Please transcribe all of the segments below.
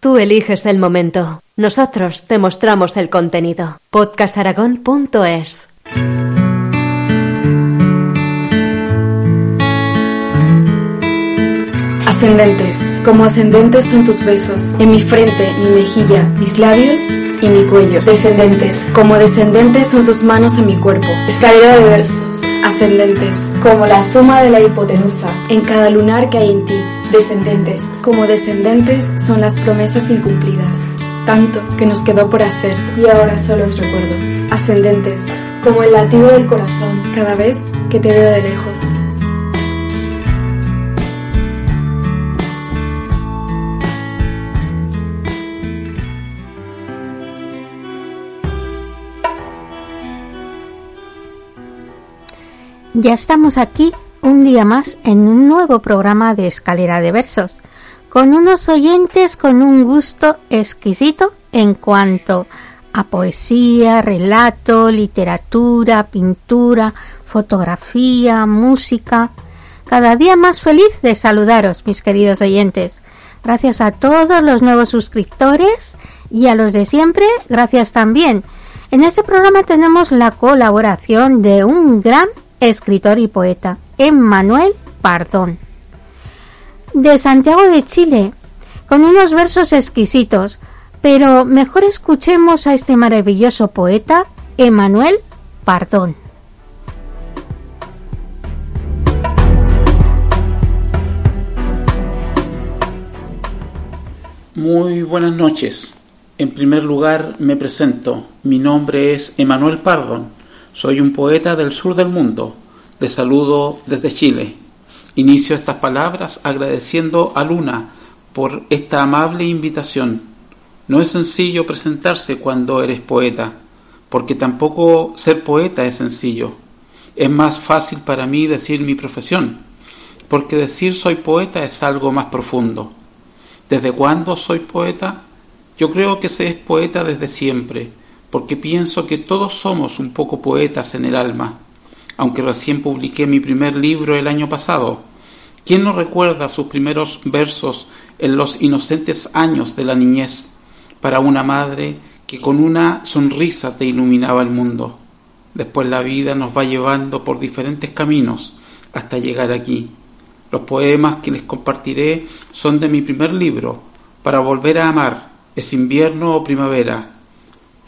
Tú eliges el momento. Nosotros te mostramos el contenido. podcastaragón.es Ascendentes, como ascendentes son tus besos, en mi frente, mi mejilla, mis labios y mi cuello. Descendentes, como descendentes son tus manos en mi cuerpo. Escalera de versos, ascendentes, como la suma de la hipotenusa en cada lunar que hay en ti. Descendentes, como descendentes son las promesas incumplidas, tanto que nos quedó por hacer y ahora solo es recuerdo. Ascendentes, como el latido del corazón cada vez que te veo de lejos. Ya estamos aquí un día más en un nuevo programa de Escalera de Versos, con unos oyentes con un gusto exquisito en cuanto a poesía, relato, literatura, pintura, fotografía, música. Cada día más feliz de saludaros, mis queridos oyentes. Gracias a todos los nuevos suscriptores y a los de siempre, gracias también. En este programa tenemos la colaboración de un gran escritor y poeta, Emmanuel Pardón. De Santiago de Chile, con unos versos exquisitos, pero mejor escuchemos a este maravilloso poeta, Emmanuel Pardón. Muy buenas noches. En primer lugar me presento. Mi nombre es Emanuel Pardón soy un poeta del sur del mundo. Les saludo desde Chile. Inicio estas palabras agradeciendo a Luna por esta amable invitación. No es sencillo presentarse cuando eres poeta, porque tampoco ser poeta es sencillo. Es más fácil para mí decir mi profesión, porque decir soy poeta es algo más profundo. ¿Desde cuándo soy poeta? Yo creo que se es poeta desde siempre, porque pienso que todos somos un poco poetas en el alma, aunque recién publiqué mi primer libro el año pasado. ¿Quién no recuerda sus primeros versos en los inocentes años de la niñez para una madre que con una sonrisa te iluminaba el mundo? Después la vida nos va llevando por diferentes caminos hasta llegar aquí. Los poemas que les compartiré son de mi primer libro, Para volver a amar, es invierno o primavera,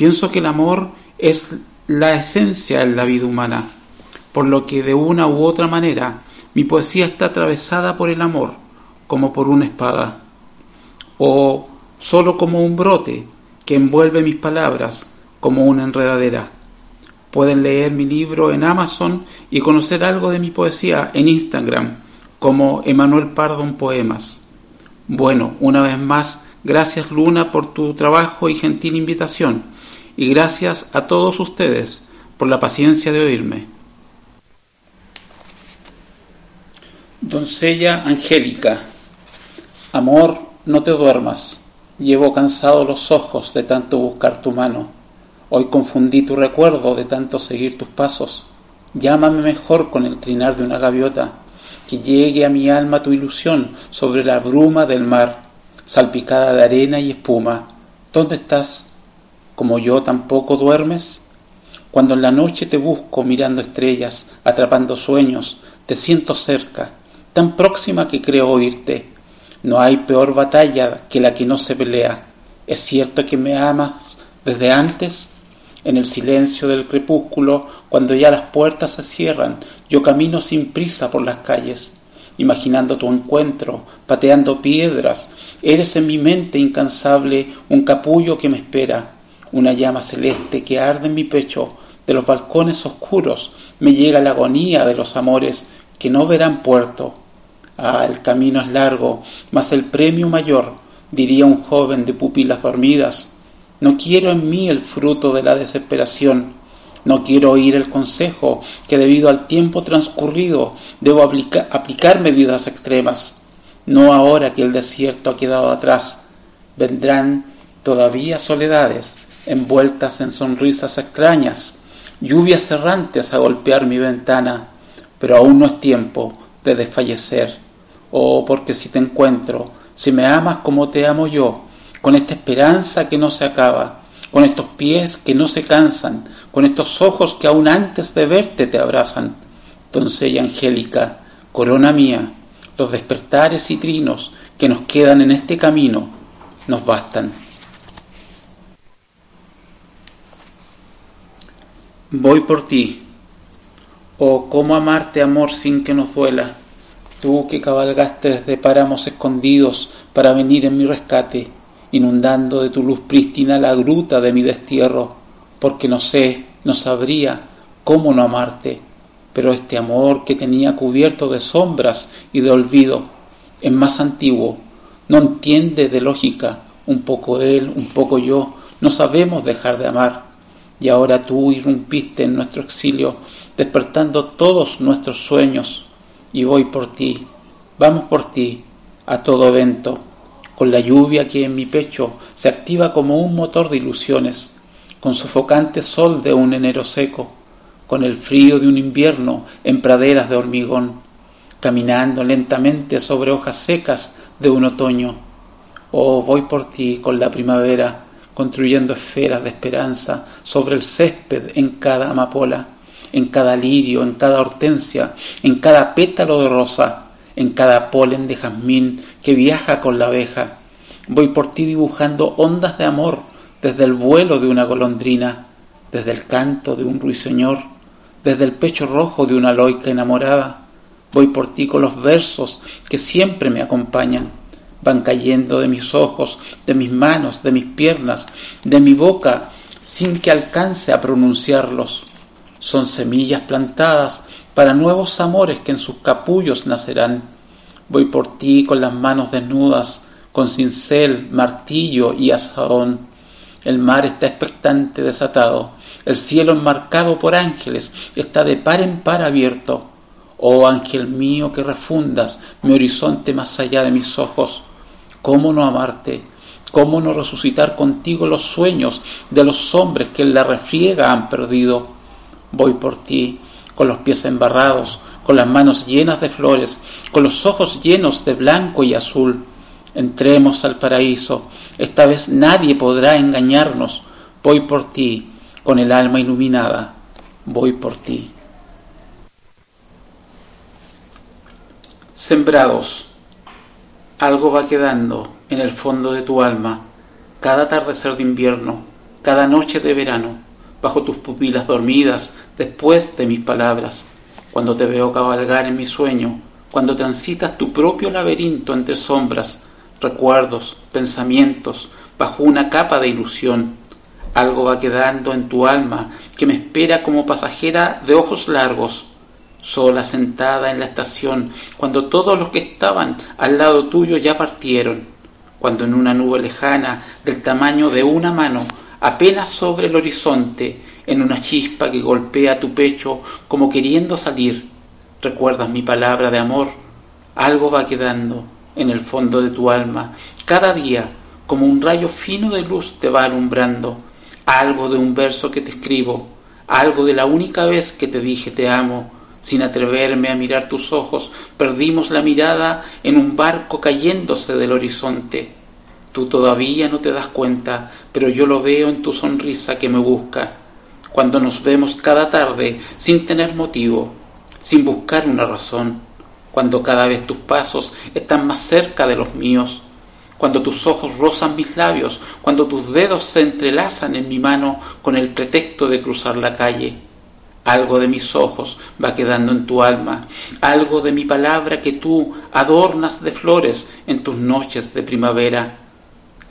Pienso que el amor es la esencia en la vida humana, por lo que de una u otra manera mi poesía está atravesada por el amor, como por una espada, o solo como un brote que envuelve mis palabras como una enredadera. Pueden leer mi libro en Amazon y conocer algo de mi poesía en Instagram como Emanuel Pardon Poemas. Bueno, una vez más, gracias Luna por tu trabajo y gentil invitación y gracias a todos ustedes por la paciencia de oírme. Doncella Angélica, amor, no te duermas. Llevo cansado los ojos de tanto buscar tu mano. Hoy confundí tu recuerdo de tanto seguir tus pasos. Llámame mejor con el trinar de una gaviota, que llegue a mi alma tu ilusión sobre la bruma del mar, salpicada de arena y espuma. ¿Dónde estás? Como yo tampoco duermes? Cuando en la noche te busco mirando estrellas, atrapando sueños, te siento cerca, tan próxima que creo oírte. No hay peor batalla que la que no se pelea. ¿Es cierto que me amas desde antes? En el silencio del crepúsculo, cuando ya las puertas se cierran, yo camino sin prisa por las calles, imaginando tu encuentro, pateando piedras. Eres en mi mente incansable un capullo que me espera una llama celeste que arde en mi pecho, de los balcones oscuros me llega la agonía de los amores que no verán puerto. Ah, el camino es largo, mas el premio mayor, diría un joven de pupilas dormidas. No quiero en mí el fruto de la desesperación. No quiero oír el consejo que debido al tiempo transcurrido debo aplicar medidas extremas. No ahora que el desierto ha quedado atrás. Vendrán todavía soledades envueltas en sonrisas extrañas, lluvias errantes a golpear mi ventana, pero aún no es tiempo de desfallecer. Oh, porque si te encuentro, si me amas como te amo yo, con esta esperanza que no se acaba, con estos pies que no se cansan, con estos ojos que aún antes de verte te abrazan, doncella angélica, corona mía, los despertares y trinos que nos quedan en este camino nos bastan. Voy por ti. Oh, cómo amarte, amor, sin que nos duela. Tú que cabalgaste desde páramos escondidos para venir en mi rescate, inundando de tu luz prístina la gruta de mi destierro, porque no sé, no sabría cómo no amarte. Pero este amor que tenía cubierto de sombras y de olvido es más antiguo, no entiende de lógica, un poco él, un poco yo, no sabemos dejar de amar y ahora tú irrumpiste en nuestro exilio, despertando todos nuestros sueños, y voy por ti, vamos por ti, a todo evento, con la lluvia que en mi pecho se activa como un motor de ilusiones, con sofocante sol de un enero seco, con el frío de un invierno en praderas de hormigón, caminando lentamente sobre hojas secas de un otoño. Oh, voy por ti con la primavera, construyendo esferas de esperanza sobre el césped en cada amapola, en cada lirio, en cada hortensia, en cada pétalo de rosa, en cada polen de jazmín que viaja con la abeja. Voy por ti dibujando ondas de amor desde el vuelo de una golondrina, desde el canto de un ruiseñor, desde el pecho rojo de una loica enamorada. Voy por ti con los versos que siempre me acompañan van cayendo de mis ojos, de mis manos, de mis piernas, de mi boca, sin que alcance a pronunciarlos. Son semillas plantadas para nuevos amores que en sus capullos nacerán. Voy por ti con las manos desnudas, con cincel, martillo y asadón. El mar está expectante, desatado. El cielo enmarcado por ángeles está de par en par abierto. Oh ángel mío que refundas mi horizonte más allá de mis ojos ¿Cómo no amarte? ¿Cómo no resucitar contigo los sueños de los hombres que en la refriega han perdido? Voy por ti, con los pies embarrados, con las manos llenas de flores, con los ojos llenos de blanco y azul. Entremos al paraíso. Esta vez nadie podrá engañarnos. Voy por ti, con el alma iluminada. Voy por ti. Sembrados algo va quedando en el fondo de tu alma, cada atardecer de invierno, cada noche de verano, bajo tus pupilas dormidas, después de mis palabras, cuando te veo cabalgar en mi sueño, cuando transitas tu propio laberinto entre sombras, recuerdos, pensamientos, bajo una capa de ilusión. Algo va quedando en tu alma que me espera como pasajera de ojos largos, sola sentada en la estación, cuando todos los que estaban al lado tuyo ya partieron, cuando en una nube lejana del tamaño de una mano, apenas sobre el horizonte, en una chispa que golpea tu pecho como queriendo salir, recuerdas mi palabra de amor, algo va quedando en el fondo de tu alma, cada día como un rayo fino de luz te va alumbrando, algo de un verso que te escribo, algo de la única vez que te dije te amo, sin atreverme a mirar tus ojos, perdimos la mirada en un barco cayéndose del horizonte. Tú todavía no te das cuenta, pero yo lo veo en tu sonrisa que me busca. Cuando nos vemos cada tarde sin tener motivo, sin buscar una razón, cuando cada vez tus pasos están más cerca de los míos, cuando tus ojos rozan mis labios, cuando tus dedos se entrelazan en mi mano con el pretexto de cruzar la calle algo de mis ojos va quedando en tu alma, algo de mi palabra que tú adornas de flores en tus noches de primavera,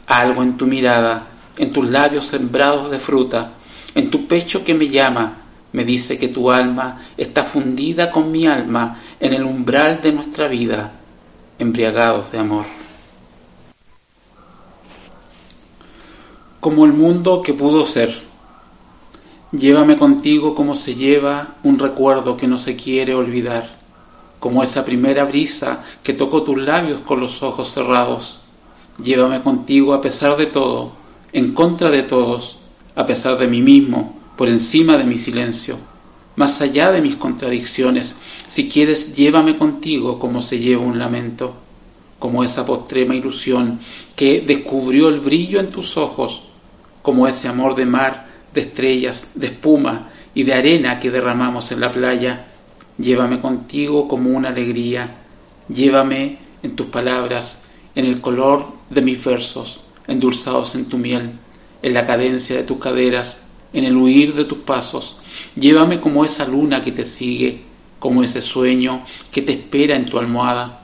algo en tu mirada, en tus labios sembrados de fruta, en tu pecho que me llama, me dice que tu alma está fundida con mi alma en el umbral de nuestra vida, embriagados de amor. como el mundo que pudo ser. Llévame contigo como se lleva un recuerdo que no se quiere olvidar, como esa primera brisa que tocó tus labios con los ojos cerrados. Llévame contigo a pesar de todo, en contra de todos, a pesar de mí mismo, por encima de mi silencio, más allá de mis contradicciones. Si quieres, llévame contigo como se lleva un lamento, como esa postrema ilusión que descubrió el brillo en tus ojos como ese amor de mar, de estrellas, de espuma y de arena que derramamos en la playa. Llévame contigo como una alegría, llévame en tus palabras, en el color de mis versos, endulzados en tu miel, en la cadencia de tus caderas, en el huir de tus pasos. Llévame como esa luna que te sigue, como ese sueño que te espera en tu almohada,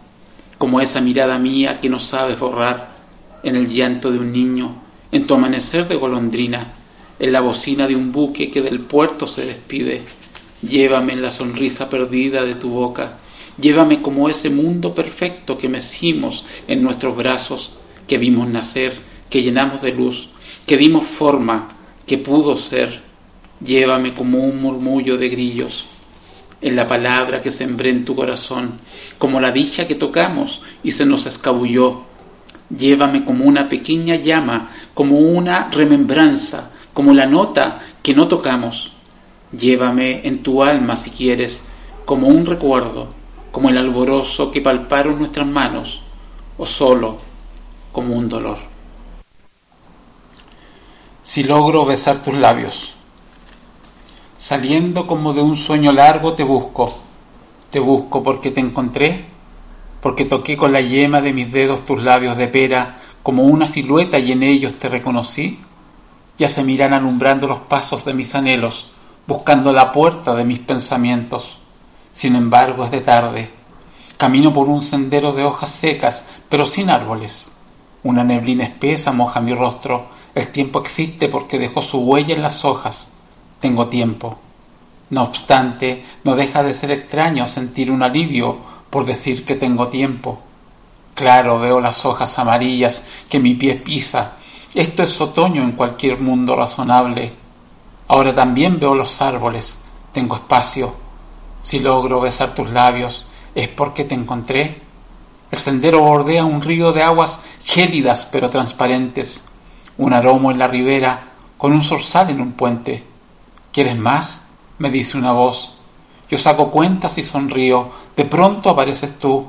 como esa mirada mía que no sabes borrar, en el llanto de un niño, en tu amanecer de golondrina, en la bocina de un buque que del puerto se despide. Llévame en la sonrisa perdida de tu boca, llévame como ese mundo perfecto que mecimos en nuestros brazos, que vimos nacer, que llenamos de luz, que dimos forma, que pudo ser. Llévame como un murmullo de grillos, en la palabra que sembré en tu corazón, como la dicha que tocamos y se nos escabulló, Llévame como una pequeña llama, como una remembranza, como la nota que no tocamos. Llévame en tu alma si quieres, como un recuerdo, como el alborozo que palparon nuestras manos, o solo como un dolor. Si logro besar tus labios, saliendo como de un sueño largo te busco, te busco porque te encontré porque toqué con la yema de mis dedos tus labios de pera como una silueta y en ellos te reconocí, ya se miran alumbrando los pasos de mis anhelos, buscando la puerta de mis pensamientos. Sin embargo, es de tarde. Camino por un sendero de hojas secas, pero sin árboles. Una neblina espesa moja mi rostro. El tiempo existe porque dejó su huella en las hojas. Tengo tiempo. No obstante, no deja de ser extraño sentir un alivio por decir que tengo tiempo. Claro, veo las hojas amarillas que mi pie pisa. Esto es otoño en cualquier mundo razonable. Ahora también veo los árboles. Tengo espacio. Si logro besar tus labios, es porque te encontré. El sendero bordea un río de aguas gélidas pero transparentes, un aromo en la ribera con un zorzal en un puente. ¿Quieres más? me dice una voz. Yo saco cuentas y sonrío. De pronto apareces tú,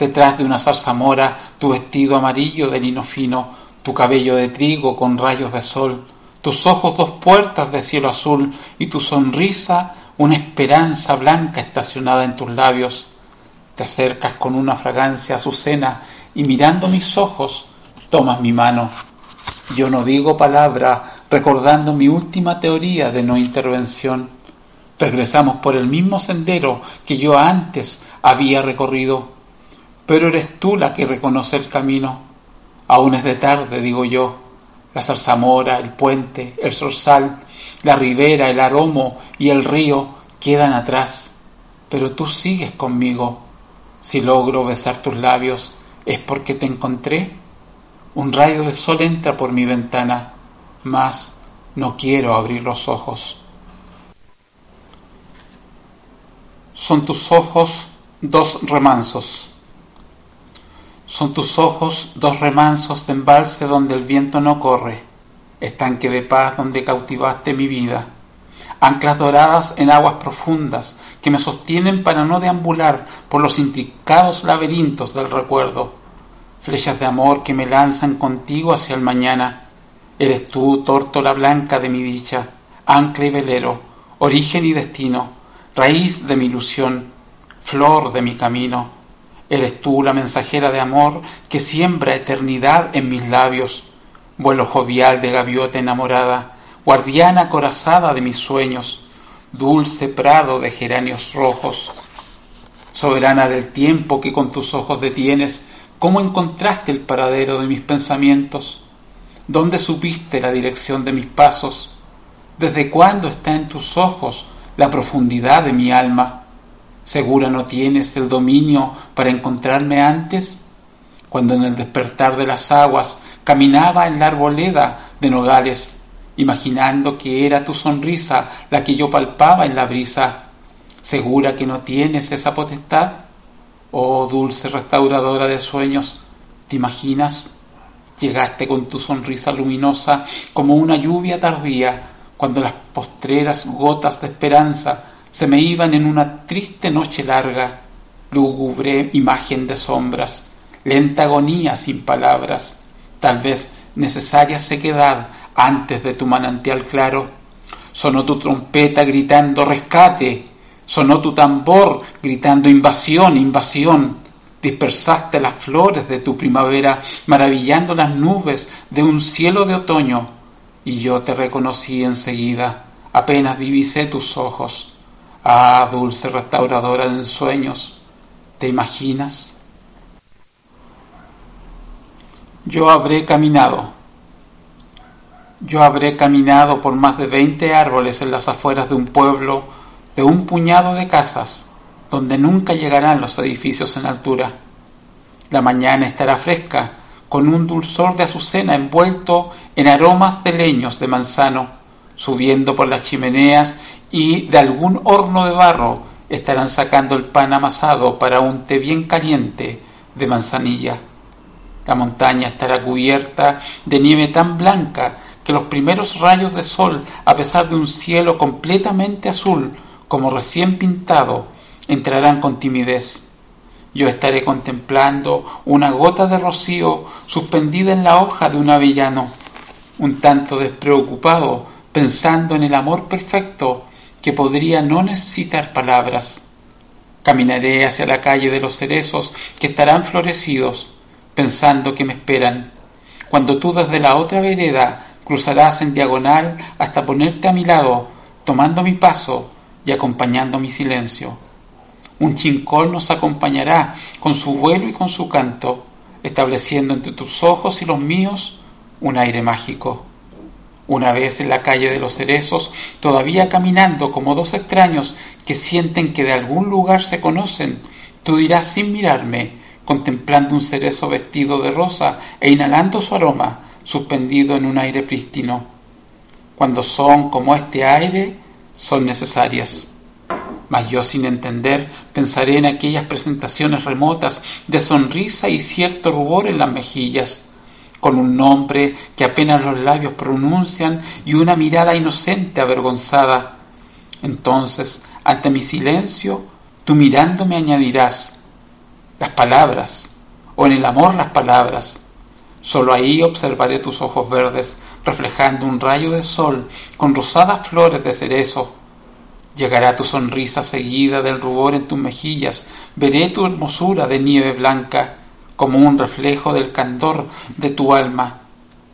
detrás de una zarzamora, tu vestido amarillo de lino fino, tu cabello de trigo con rayos de sol, tus ojos dos puertas de cielo azul y tu sonrisa una esperanza blanca estacionada en tus labios. Te acercas con una fragancia azucena y mirando mis ojos tomas mi mano. Yo no digo palabra recordando mi última teoría de no intervención Regresamos por el mismo sendero que yo antes había recorrido, pero eres tú la que reconoce el camino. Aún es de tarde, digo yo. La zarzamora, el puente, el zorzal, la ribera, el aromo y el río quedan atrás, pero tú sigues conmigo. Si logro besar tus labios, es porque te encontré. Un rayo de sol entra por mi ventana, mas no quiero abrir los ojos. Son tus ojos dos remansos. Son tus ojos dos remansos de embalse donde el viento no corre, estanque de paz donde cautivaste mi vida, anclas doradas en aguas profundas que me sostienen para no deambular por los intricados laberintos del recuerdo, flechas de amor que me lanzan contigo hacia el mañana. Eres tú, tórtola blanca de mi dicha, ancla y velero, origen y destino, raíz de mi ilusión, flor de mi camino. Eres tú la mensajera de amor que siembra eternidad en mis labios, vuelo jovial de gaviota enamorada, guardiana corazada de mis sueños, dulce prado de geranios rojos. Soberana del tiempo que con tus ojos detienes, ¿cómo encontraste el paradero de mis pensamientos? ¿Dónde supiste la dirección de mis pasos? ¿Desde cuándo está en tus ojos la profundidad de mi alma. ¿Segura no tienes el dominio para encontrarme antes? Cuando en el despertar de las aguas caminaba en la arboleda de nogales, imaginando que era tu sonrisa la que yo palpaba en la brisa. ¿Segura que no tienes esa potestad? Oh dulce restauradora de sueños, ¿te imaginas? Llegaste con tu sonrisa luminosa como una lluvia tardía, cuando las postreras gotas de esperanza se me iban en una triste noche larga, lúgubre imagen de sombras, lenta agonía sin palabras, tal vez necesaria sequedad antes de tu manantial claro. Sonó tu trompeta gritando rescate, sonó tu tambor gritando invasión, invasión. Dispersaste las flores de tu primavera, maravillando las nubes de un cielo de otoño, y yo te reconocí enseguida, apenas divisé tus ojos. Ah, dulce restauradora de ensueños, ¿te imaginas? Yo habré caminado, yo habré caminado por más de veinte árboles en las afueras de un pueblo de un puñado de casas, donde nunca llegarán los edificios en altura. La mañana estará fresca, con un dulzor de azucena envuelto en aromas de leños de manzano, subiendo por las chimeneas y de algún horno de barro estarán sacando el pan amasado para un té bien caliente de manzanilla. La montaña estará cubierta de nieve tan blanca que los primeros rayos de sol, a pesar de un cielo completamente azul, como recién pintado, entrarán con timidez. Yo estaré contemplando una gota de rocío suspendida en la hoja de un avellano, un tanto despreocupado, pensando en el amor perfecto que podría no necesitar palabras. Caminaré hacia la calle de los cerezos que estarán florecidos, pensando que me esperan, cuando tú desde la otra vereda cruzarás en diagonal hasta ponerte a mi lado, tomando mi paso y acompañando mi silencio. Un chincol nos acompañará con su vuelo y con su canto, estableciendo entre tus ojos y los míos un aire mágico. Una vez en la calle de los cerezos, todavía caminando como dos extraños que sienten que de algún lugar se conocen, tú dirás sin mirarme, contemplando un cerezo vestido de rosa e inhalando su aroma, suspendido en un aire prístino. Cuando son como este aire, son necesarias. Mas yo sin entender pensaré en aquellas presentaciones remotas de sonrisa y cierto rubor en las mejillas, con un nombre que apenas los labios pronuncian y una mirada inocente avergonzada. Entonces, ante mi silencio, tú mirándome añadirás las palabras, o en el amor las palabras. Solo ahí observaré tus ojos verdes reflejando un rayo de sol con rosadas flores de cerezo. Llegará tu sonrisa seguida del rubor en tus mejillas, veré tu hermosura de nieve blanca, como un reflejo del candor de tu alma.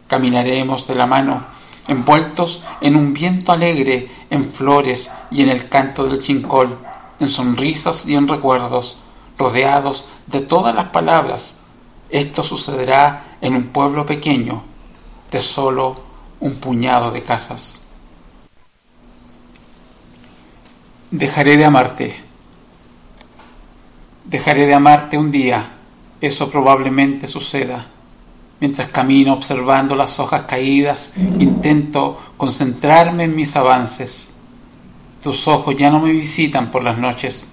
Caminaremos de la mano, envueltos en un viento alegre, en flores y en el canto del chincol, en sonrisas y en recuerdos, rodeados de todas las palabras. Esto sucederá en un pueblo pequeño, de solo un puñado de casas. Dejaré de amarte. Dejaré de amarte un día. Eso probablemente suceda. Mientras camino observando las hojas caídas, intento concentrarme en mis avances. Tus ojos ya no me visitan por las noches.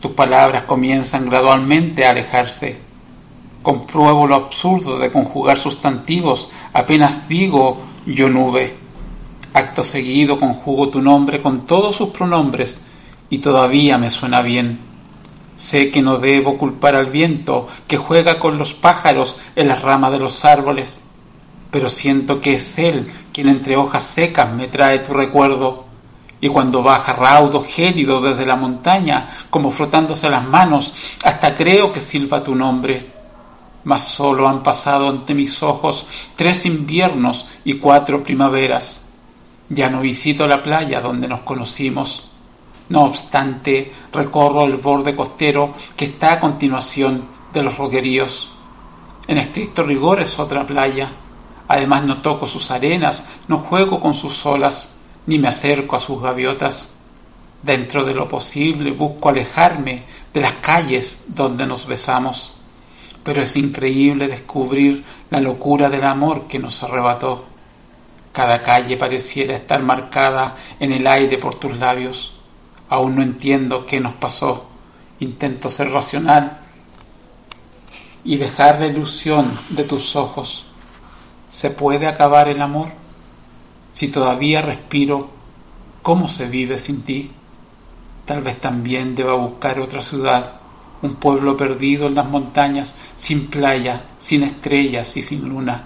Tus palabras comienzan gradualmente a alejarse compruebo lo absurdo de conjugar sustantivos apenas digo yo nube. Acto seguido conjugo tu nombre con todos sus pronombres y todavía me suena bien. Sé que no debo culpar al viento que juega con los pájaros en las ramas de los árboles, pero siento que es él quien entre hojas secas me trae tu recuerdo. Y cuando baja raudo, gélido desde la montaña, como frotándose las manos, hasta creo que silba tu nombre mas solo han pasado ante mis ojos tres inviernos y cuatro primaveras. Ya no visito la playa donde nos conocimos. No obstante, recorro el borde costero que está a continuación de los roqueríos. En estricto rigor es otra playa. Además no toco sus arenas, no juego con sus olas, ni me acerco a sus gaviotas. Dentro de lo posible busco alejarme de las calles donde nos besamos pero es increíble descubrir la locura del amor que nos arrebató. Cada calle pareciera estar marcada en el aire por tus labios. Aún no entiendo qué nos pasó. Intento ser racional y dejar la ilusión de tus ojos. ¿Se puede acabar el amor? Si todavía respiro, ¿cómo se vive sin ti? Tal vez también deba buscar otra ciudad, un pueblo perdido en las montañas, sin playa, sin estrellas y sin luna,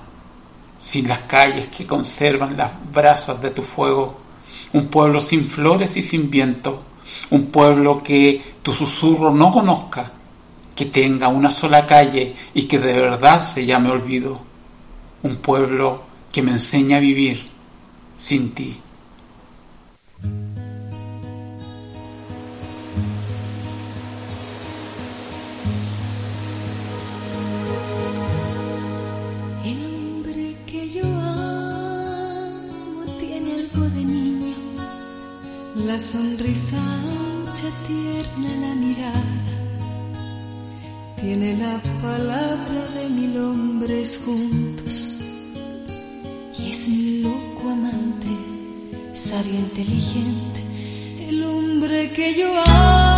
sin las calles que conservan las brasas de tu fuego, un pueblo sin flores y sin viento, un pueblo que tu susurro no conozca, que tenga una sola calle y que de verdad se llame olvido, un pueblo que me enseñe a vivir sin ti. Sonrisa ancha, tierna, la mirada. Tiene la palabra de mil hombres juntos y es mi loco amante, sabio, inteligente, el hombre que yo amo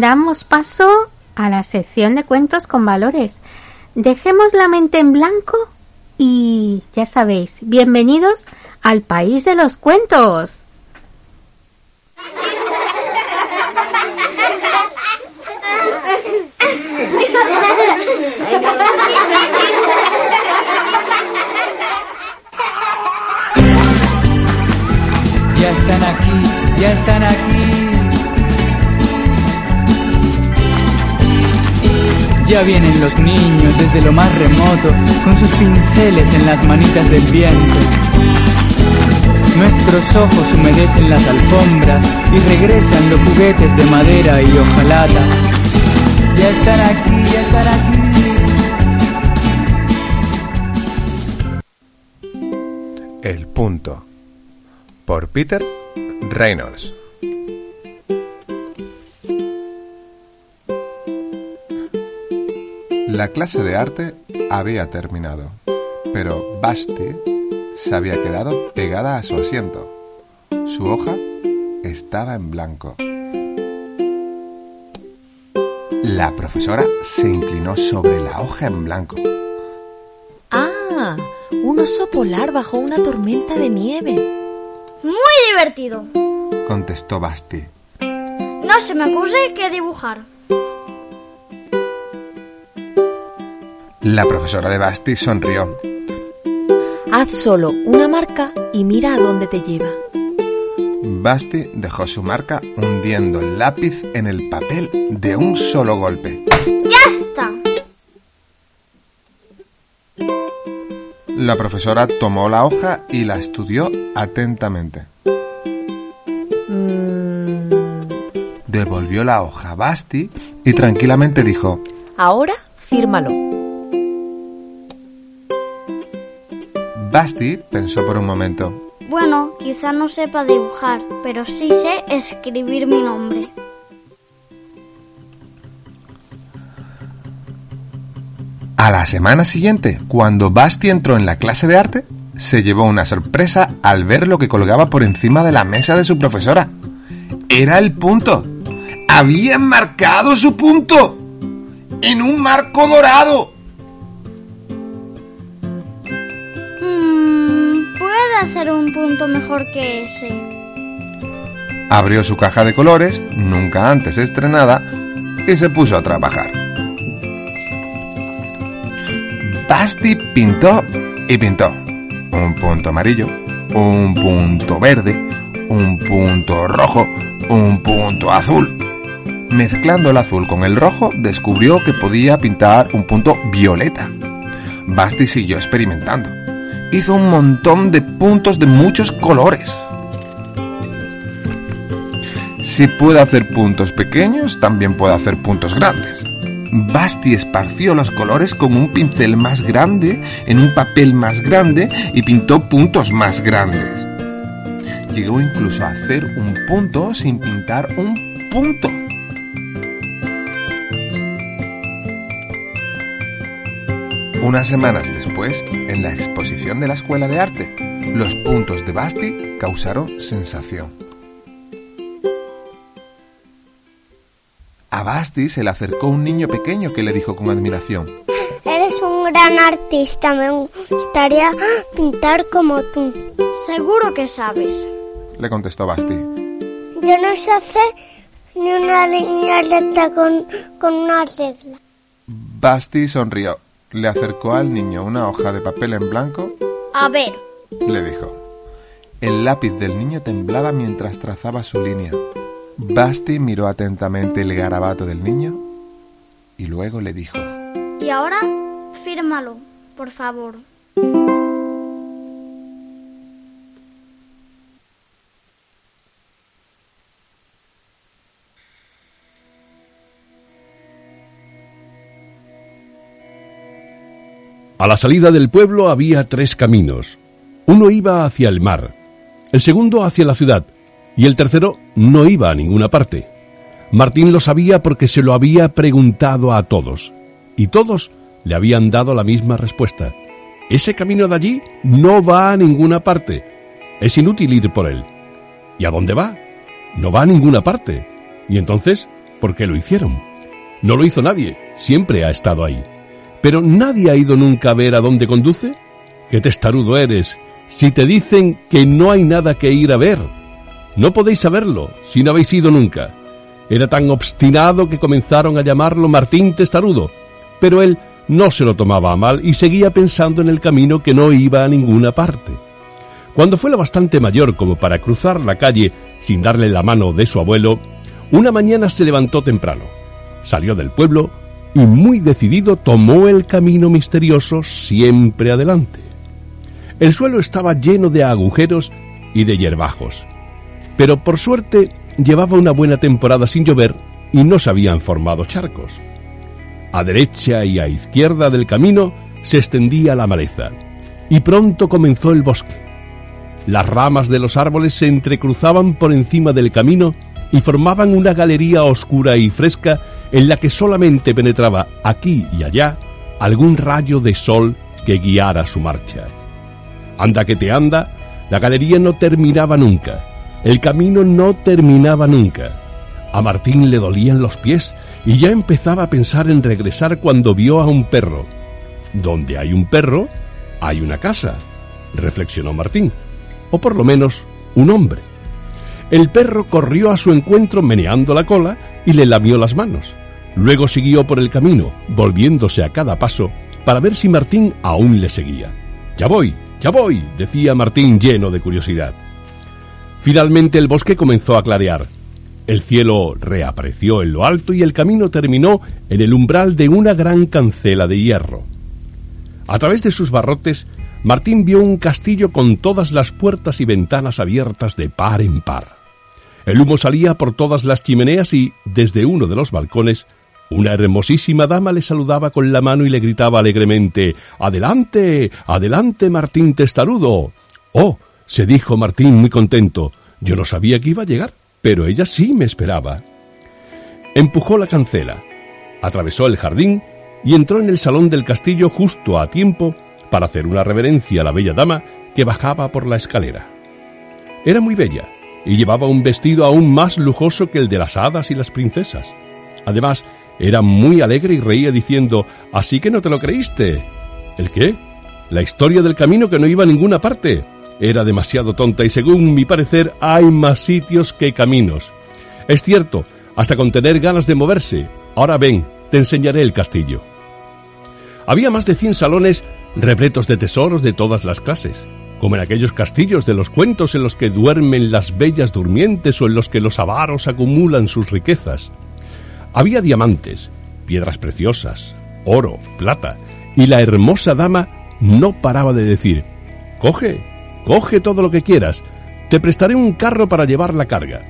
Damos paso a la sección de cuentos con valores. Dejemos la mente en blanco y ya sabéis, bienvenidos al país de los cuentos. Ya están aquí, ya están aquí. Ya vienen los niños desde lo más remoto, con sus pinceles en las manitas del viento. Nuestros ojos humedecen las alfombras y regresan los juguetes de madera y hojalata. Ya están aquí, ya están aquí. El punto. Por Peter Reynolds. La clase de arte había terminado, pero Basti se había quedado pegada a su asiento. Su hoja estaba en blanco. La profesora se inclinó sobre la hoja en blanco. Ah, un oso polar bajo una tormenta de nieve. Muy divertido. Contestó Basti. No se me ocurre qué dibujar. La profesora de Basti sonrió. Haz solo una marca y mira a dónde te lleva. Basti dejó su marca hundiendo el lápiz en el papel de un solo golpe. ¡Ya está! La profesora tomó la hoja y la estudió atentamente. Mm, Devolvió la hoja a Basti y tranquilamente dijo, ahora fírmalo. Basti pensó por un momento. Bueno, quizá no sepa dibujar, pero sí sé escribir mi nombre. A la semana siguiente, cuando Basti entró en la clase de arte, se llevó una sorpresa al ver lo que colgaba por encima de la mesa de su profesora. Era el punto. Habían marcado su punto. En un marco dorado. Hacer un punto mejor que ese. Abrió su caja de colores, nunca antes estrenada, y se puso a trabajar. Basti pintó y pintó. Un punto amarillo, un punto verde, un punto rojo, un punto azul. Mezclando el azul con el rojo, descubrió que podía pintar un punto violeta. Basti siguió experimentando. Hizo un montón de puntos de muchos colores. Si puede hacer puntos pequeños, también puede hacer puntos grandes. Basti esparció los colores con un pincel más grande en un papel más grande y pintó puntos más grandes. Llegó incluso a hacer un punto sin pintar un punto. Unas semanas después, en la exposición de la Escuela de Arte, los puntos de Basti causaron sensación. A Basti se le acercó un niño pequeño que le dijo con admiración, Eres un gran artista, me gustaría pintar como tú. Seguro que sabes. le contestó Basti. Yo no sé hacer ni una línea recta con, con una regla. Basti sonrió, le acercó al niño una hoja de papel en blanco, A ver, le dijo. El lápiz del niño temblaba mientras trazaba su línea. Basti miró atentamente el garabato del niño y luego le dijo, y ahora fírmalo, por favor. A la salida del pueblo había tres caminos. Uno iba hacia el mar, el segundo hacia la ciudad y el tercero no iba a ninguna parte. Martín lo sabía porque se lo había preguntado a todos y todos le habían dado la misma respuesta. Ese camino de allí no va a ninguna parte. Es inútil ir por él. ¿Y a dónde va? No va a ninguna parte. ¿Y entonces por qué lo hicieron? No lo hizo nadie, siempre ha estado ahí. Pero nadie ha ido nunca a ver a dónde conduce. ¡Qué testarudo eres! Si te dicen que no hay nada que ir a ver. No podéis saberlo si no habéis ido nunca. Era tan obstinado que comenzaron a llamarlo Martín Testarudo, pero él no se lo tomaba a mal y seguía pensando en el camino que no iba a ninguna parte. Cuando fue lo bastante mayor como para cruzar la calle sin darle la mano de su abuelo, una mañana se levantó temprano, salió del pueblo y muy decidido tomó el camino misterioso siempre adelante. El suelo estaba lleno de agujeros y de hierbajos. Pero por suerte llevaba una buena temporada sin llover y no se habían formado charcos. A derecha y a izquierda del camino se extendía la maleza, y pronto comenzó el bosque. Las ramas de los árboles se entrecruzaban por encima del camino y formaban una galería oscura y fresca en la que solamente penetraba aquí y allá algún rayo de sol que guiara su marcha. Anda que te anda, la galería no terminaba nunca, el camino no terminaba nunca. A Martín le dolían los pies y ya empezaba a pensar en regresar cuando vio a un perro. Donde hay un perro, hay una casa, reflexionó Martín, o por lo menos un hombre. El perro corrió a su encuentro meneando la cola y le lamió las manos. Luego siguió por el camino, volviéndose a cada paso para ver si Martín aún le seguía. Ya voy, ya voy, decía Martín lleno de curiosidad. Finalmente el bosque comenzó a clarear. El cielo reapareció en lo alto y el camino terminó en el umbral de una gran cancela de hierro. A través de sus barrotes, Martín vio un castillo con todas las puertas y ventanas abiertas de par en par. El humo salía por todas las chimeneas y, desde uno de los balcones, una hermosísima dama le saludaba con la mano y le gritaba alegremente Adelante, adelante, Martín Testarudo. Oh, se dijo Martín muy contento. Yo no sabía que iba a llegar, pero ella sí me esperaba. Empujó la cancela, atravesó el jardín y entró en el salón del castillo justo a tiempo para hacer una reverencia a la bella dama que bajaba por la escalera. Era muy bella y llevaba un vestido aún más lujoso que el de las hadas y las princesas. Además, era muy alegre y reía diciendo, Así que no te lo creíste. ¿El qué? La historia del camino que no iba a ninguna parte. Era demasiado tonta y según mi parecer hay más sitios que caminos. Es cierto, hasta con tener ganas de moverse. Ahora ven, te enseñaré el castillo. Había más de cien salones repletos de tesoros de todas las clases, como en aquellos castillos de los cuentos en los que duermen las bellas durmientes o en los que los avaros acumulan sus riquezas. Había diamantes, piedras preciosas, oro, plata, y la hermosa dama no paraba de decir, coge, coge todo lo que quieras, te prestaré un carro para llevar la carga.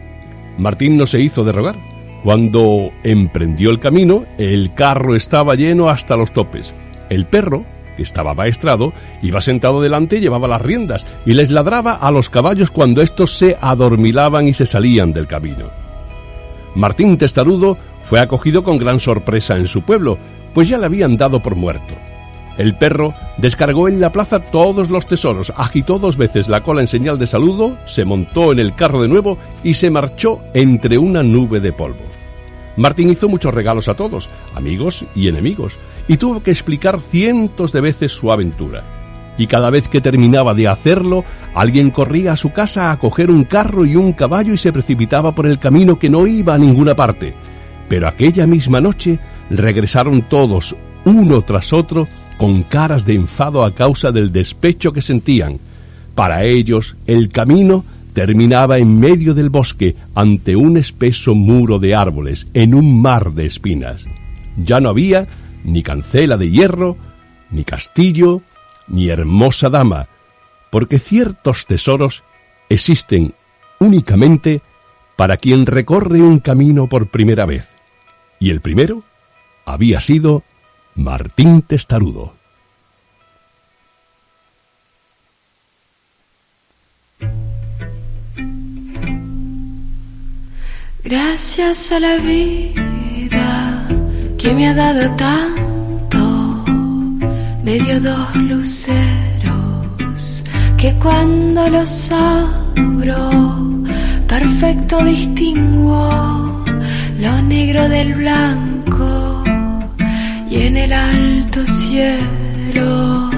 Martín no se hizo de rogar. Cuando emprendió el camino, el carro estaba lleno hasta los topes. El perro, que estaba maestrado, iba sentado delante y llevaba las riendas, y les ladraba a los caballos cuando éstos se adormilaban y se salían del camino. Martín Testarudo fue acogido con gran sorpresa en su pueblo, pues ya le habían dado por muerto. El perro descargó en la plaza todos los tesoros, agitó dos veces la cola en señal de saludo, se montó en el carro de nuevo y se marchó entre una nube de polvo. Martín hizo muchos regalos a todos, amigos y enemigos, y tuvo que explicar cientos de veces su aventura. Y cada vez que terminaba de hacerlo, alguien corría a su casa a coger un carro y un caballo y se precipitaba por el camino que no iba a ninguna parte. Pero aquella misma noche regresaron todos, uno tras otro, con caras de enfado a causa del despecho que sentían. Para ellos, el camino terminaba en medio del bosque, ante un espeso muro de árboles, en un mar de espinas. Ya no había ni cancela de hierro, ni castillo, ni hermosa dama, porque ciertos tesoros existen únicamente para quien recorre un camino por primera vez y el primero había sido Martín Testarudo. Gracias a la vida que me ha dado tanto, me dio dos luceros que cuando los abro, perfecto distingo lo negro del blanco y en el alto cielo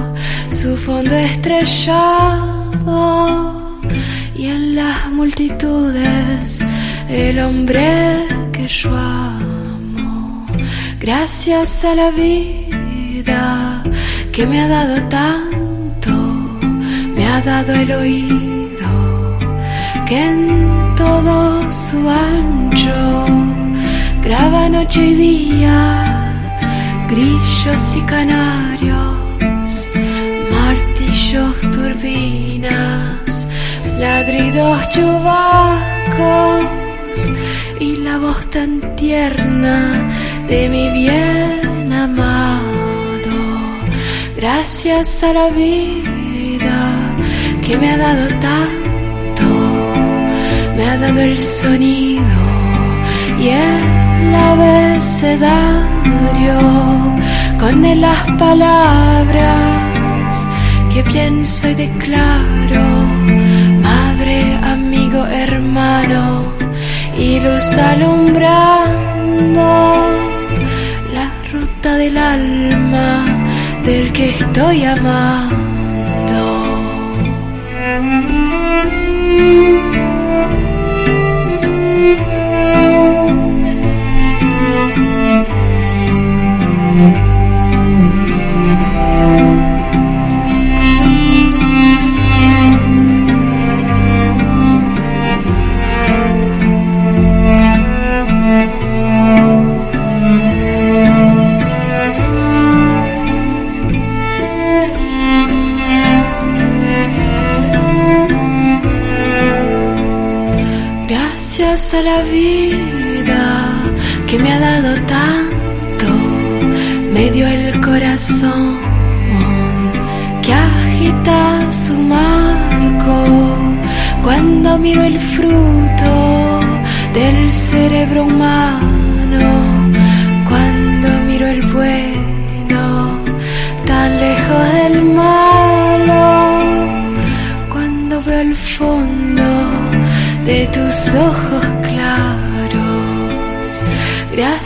su fondo estrellado y en las multitudes el hombre que yo amo. Gracias a la vida que me ha dado tanto me ha dado el oído que en todo su ancho graba noche y día, grillos y canarios, martillos, turbinas, ladridos chubascos y la voz tan tierna de mi bien amado. Gracias a la vida que me ha dado tanto, me ha dado el sonido y el abecedario con las palabras que pienso y declaro, madre, amigo, hermano y luz alumbrando la ruta del alma del que estoy amando.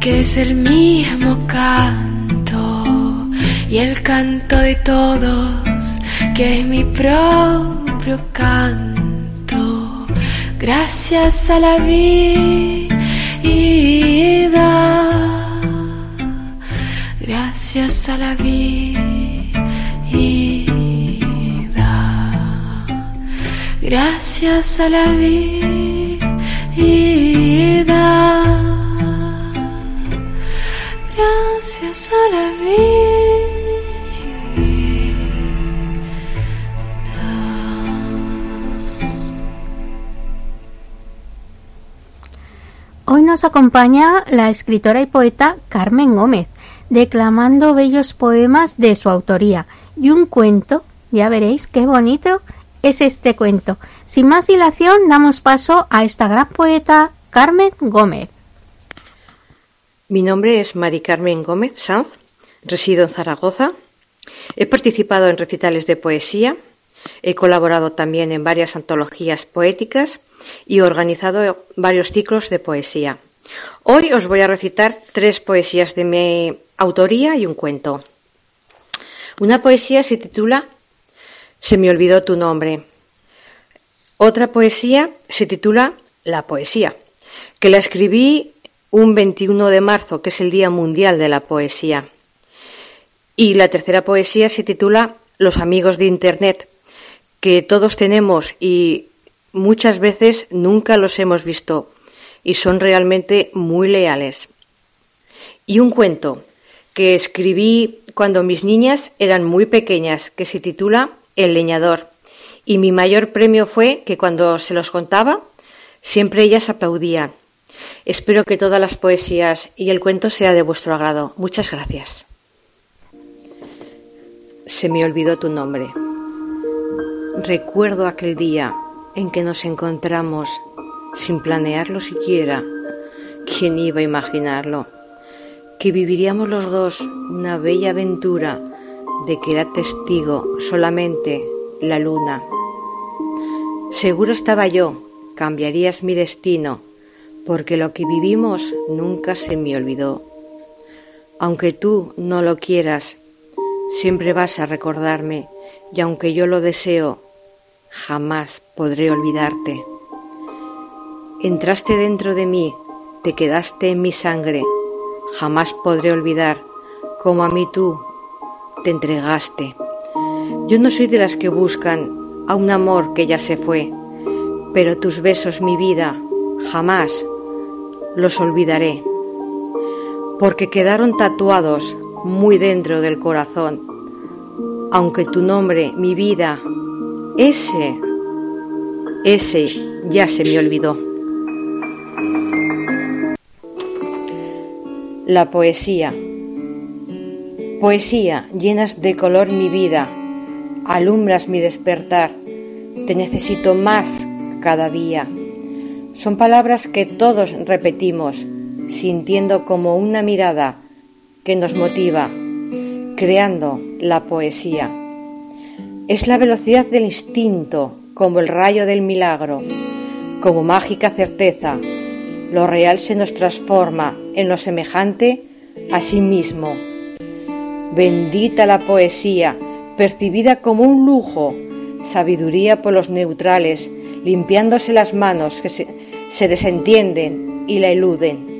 que es el mismo canto, y el canto de todos, que es mi propio canto. Gracias a la vida, gracias a la vida. Gracias a la vida Hoy nos acompaña la escritora y poeta Carmen Gómez, declamando bellos poemas de su autoría y un cuento, ya veréis qué bonito es este cuento. Sin más dilación, damos paso a esta gran poeta Carmen Gómez. Mi nombre es Mari Carmen Gómez Sanz, resido en Zaragoza. He participado en recitales de poesía, he colaborado también en varias antologías poéticas y organizado varios ciclos de poesía. Hoy os voy a recitar tres poesías de mi autoría y un cuento. Una poesía se titula Se me olvidó tu nombre. Otra poesía se titula La poesía, que la escribí un 21 de marzo, que es el Día Mundial de la Poesía. Y la tercera poesía se titula Los amigos de Internet, que todos tenemos y muchas veces nunca los hemos visto y son realmente muy leales. Y un cuento que escribí cuando mis niñas eran muy pequeñas, que se titula El leñador. Y mi mayor premio fue que cuando se los contaba, siempre ellas aplaudían. Espero que todas las poesías y el cuento sea de vuestro agrado. Muchas gracias. Se me olvidó tu nombre. Recuerdo aquel día en que nos encontramos sin planearlo siquiera. ¿Quién iba a imaginarlo? Que viviríamos los dos una bella aventura de que era testigo solamente la luna. Seguro estaba yo, cambiarías mi destino, porque lo que vivimos nunca se me olvidó. Aunque tú no lo quieras, siempre vas a recordarme, y aunque yo lo deseo, jamás podré olvidarte. Entraste dentro de mí, te quedaste en mi sangre. Jamás podré olvidar cómo a mí tú te entregaste. Yo no soy de las que buscan a un amor que ya se fue, pero tus besos, mi vida, jamás los olvidaré, porque quedaron tatuados muy dentro del corazón, aunque tu nombre, mi vida, ese, ese ya se me olvidó. La poesía. Poesía, llenas de color mi vida, alumbras mi despertar, te necesito más cada día. Son palabras que todos repetimos, sintiendo como una mirada que nos motiva, creando la poesía. Es la velocidad del instinto, como el rayo del milagro, como mágica certeza. Lo real se nos transforma en lo semejante a sí mismo. Bendita la poesía, percibida como un lujo, sabiduría por los neutrales, limpiándose las manos que se, se desentienden y la eluden.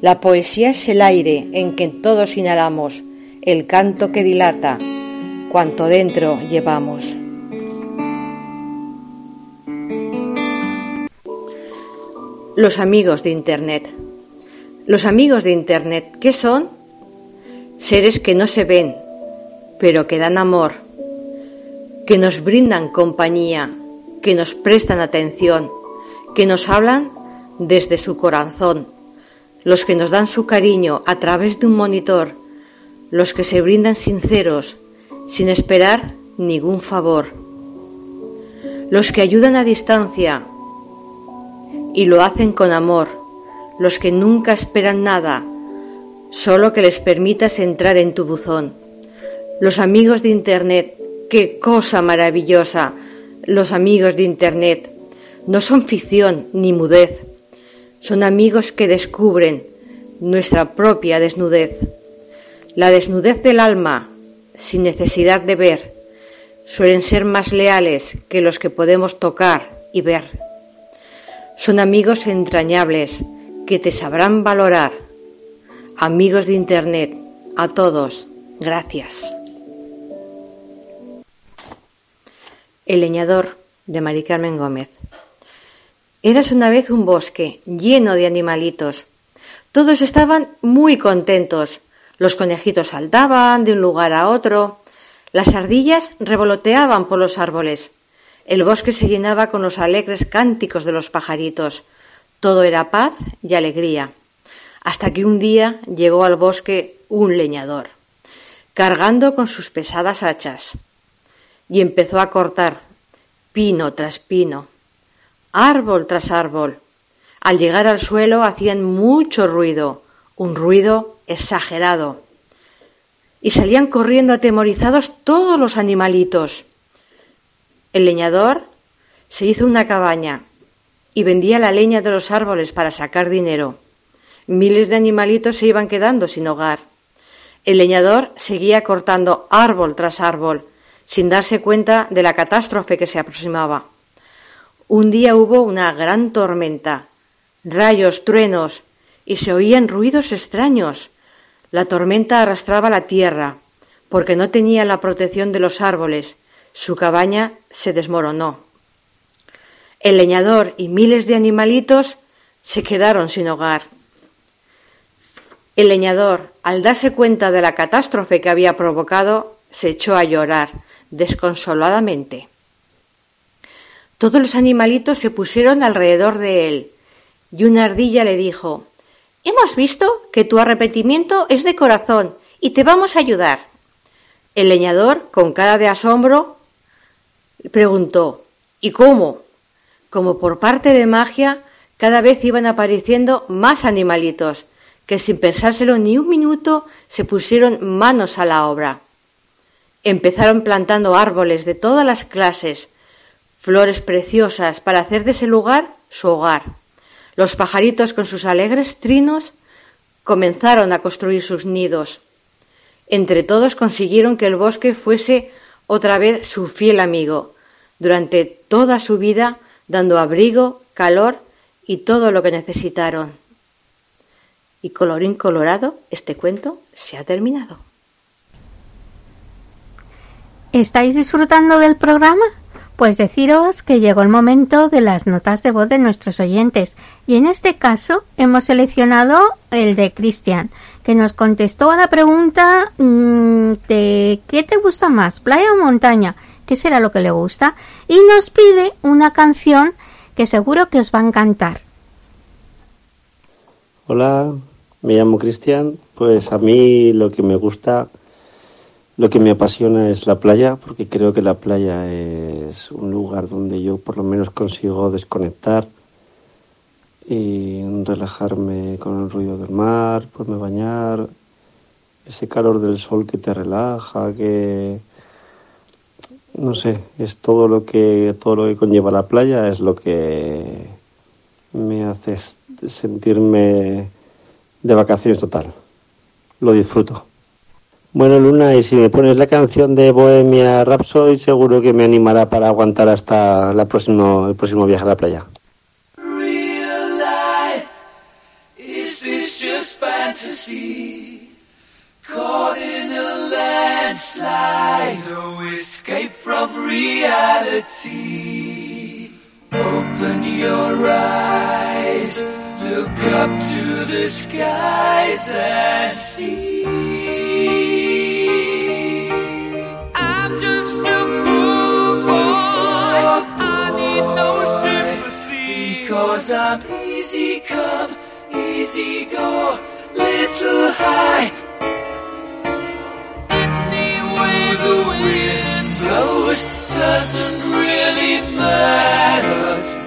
La poesía es el aire en que todos inhalamos, el canto que dilata cuanto dentro llevamos. Los amigos de Internet. Los amigos de Internet, ¿qué son? Seres que no se ven, pero que dan amor, que nos brindan compañía, que nos prestan atención, que nos hablan desde su corazón, los que nos dan su cariño a través de un monitor, los que se brindan sinceros, sin esperar ningún favor, los que ayudan a distancia y lo hacen con amor, los que nunca esperan nada, solo que les permitas entrar en tu buzón. Los amigos de Internet, qué cosa maravillosa, los amigos de Internet, no son ficción ni mudez, son amigos que descubren nuestra propia desnudez, la desnudez del alma, sin necesidad de ver, suelen ser más leales que los que podemos tocar y ver. Son amigos entrañables que te sabrán valorar. Amigos de Internet, a todos, gracias. El leñador de Mari Carmen Gómez. Eras una vez un bosque lleno de animalitos. Todos estaban muy contentos. Los conejitos saltaban de un lugar a otro. Las ardillas revoloteaban por los árboles. El bosque se llenaba con los alegres cánticos de los pajaritos. Todo era paz y alegría. Hasta que un día llegó al bosque un leñador, cargando con sus pesadas hachas y empezó a cortar pino tras pino, árbol tras árbol. Al llegar al suelo hacían mucho ruido, un ruido exagerado. Y salían corriendo atemorizados todos los animalitos. El leñador se hizo una cabaña y vendía la leña de los árboles para sacar dinero. Miles de animalitos se iban quedando sin hogar. El leñador seguía cortando árbol tras árbol, sin darse cuenta de la catástrofe que se aproximaba. Un día hubo una gran tormenta, rayos, truenos, y se oían ruidos extraños. La tormenta arrastraba la tierra, porque no tenía la protección de los árboles. Su cabaña se desmoronó. El leñador y miles de animalitos se quedaron sin hogar. El leñador, al darse cuenta de la catástrofe que había provocado, se echó a llorar desconsoladamente. Todos los animalitos se pusieron alrededor de él, y una ardilla le dijo Hemos visto que tu arrepentimiento es de corazón y te vamos a ayudar. El leñador, con cara de asombro, preguntó ¿Y cómo? Como por parte de magia, cada vez iban apareciendo más animalitos, que sin pensárselo ni un minuto se pusieron manos a la obra. Empezaron plantando árboles de todas las clases, flores preciosas para hacer de ese lugar su hogar. Los pajaritos con sus alegres trinos comenzaron a construir sus nidos. Entre todos consiguieron que el bosque fuese otra vez su fiel amigo, durante toda su vida dando abrigo, calor y todo lo que necesitaron. Y colorín colorado, este cuento se ha terminado. ¿Estáis disfrutando del programa? Pues deciros que llegó el momento de las notas de voz de nuestros oyentes y en este caso hemos seleccionado el de Cristian, que nos contestó a la pregunta mm, de ¿qué te gusta más, playa o montaña? ¿Qué será lo que le gusta? Y nos pide una canción que seguro que os va a encantar. Hola, me llamo Cristian. Pues a mí lo que me gusta, lo que me apasiona es la playa, porque creo que la playa es un lugar donde yo por lo menos consigo desconectar y relajarme con el ruido del mar, poderme bañar, ese calor del sol que te relaja, que no sé, es todo lo que todo lo que conlleva la playa es lo que me hace sentirme de vacaciones total. Lo disfruto. Bueno, Luna, y si me pones la canción de Bohemia Rhapsody, seguro que me animará para aguantar hasta la el próximo viaje a la playa. Real life, is this just fantasy? Caught in a landslide, no escape from reality. Open your eyes, look up to the skies and see. Because I'm easy come, easy go, little high. Any way the wind blows doesn't really matter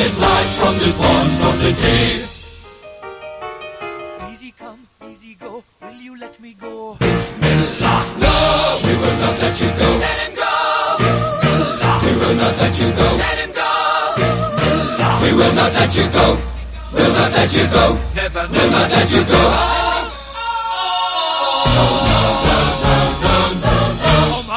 his life from this monstrosity. Easy come, easy go, will you let me go? Bismillah, no, we will not let you go. Let him go. Bismillah, we will not let you go. Let him go. Bismillah, we will not let you go. will not let you go. Never, never let you go. Oh, oh, oh.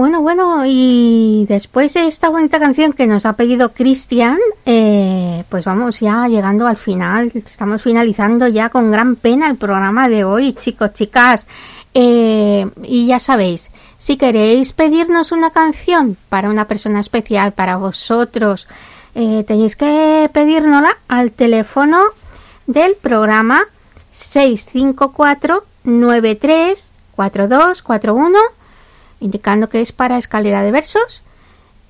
Bueno, bueno, y después de esta bonita canción que nos ha pedido Cristian, eh, pues vamos ya llegando al final. Estamos finalizando ya con gran pena el programa de hoy, chicos, chicas. Eh, y ya sabéis, si queréis pedirnos una canción para una persona especial, para vosotros, eh, tenéis que pedírnosla al teléfono del programa 654 934241 indicando que es para escalera de versos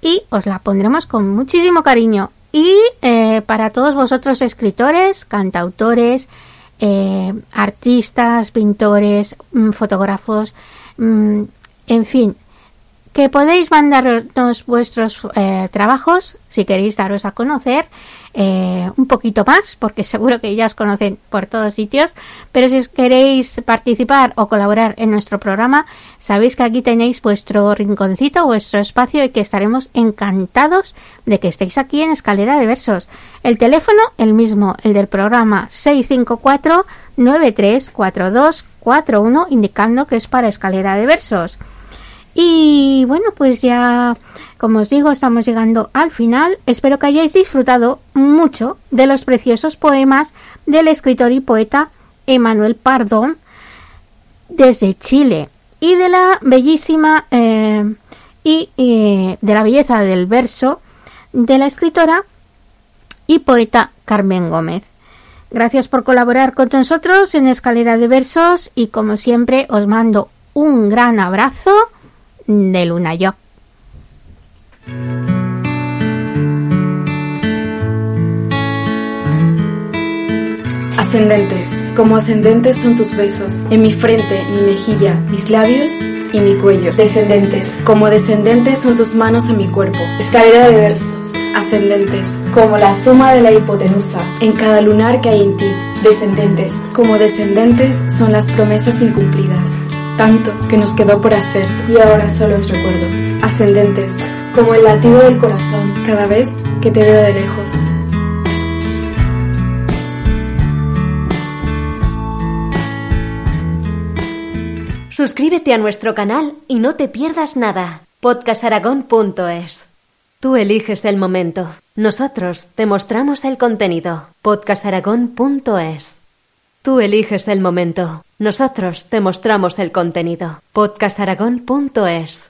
y os la pondremos con muchísimo cariño. Y eh, para todos vosotros escritores, cantautores, eh, artistas, pintores, mm, fotógrafos, mm, en fin, que podéis mandarnos vuestros eh, trabajos si queréis daros a conocer eh, un poquito más, porque seguro que ya os conocen por todos sitios, pero si os queréis participar o colaborar en nuestro programa, sabéis que aquí tenéis vuestro rinconcito, vuestro espacio y que estaremos encantados de que estéis aquí en Escalera de Versos. El teléfono, el mismo, el del programa 654 934241, indicando que es para Escalera de Versos. Y bueno, pues ya, como os digo, estamos llegando al final. Espero que hayáis disfrutado mucho de los preciosos poemas del escritor y poeta Emanuel Pardón desde Chile y de la bellísima eh, y eh, de la belleza del verso de la escritora y poeta Carmen Gómez. Gracias por colaborar con nosotros en Escalera de Versos y como siempre os mando un gran abrazo de Luna Yo. Ascendentes, como ascendentes son tus besos, en mi frente, mi mejilla, mis labios y mi cuello. Descendentes, como descendentes son tus manos en mi cuerpo. Escalera de versos, ascendentes, como la suma de la hipotenusa en cada lunar que hay en ti. Descendentes, como descendentes son las promesas incumplidas. Tanto que nos quedó por hacer y ahora solo os recuerdo. Ascendentes, como el latido del corazón cada vez que te veo de lejos. Suscríbete a nuestro canal y no te pierdas nada. Podcastaragón.es Tú eliges el momento. Nosotros te mostramos el contenido. Podcastaragón.es Tú eliges el momento. Nosotros te mostramos el contenido. Podcastaragón.es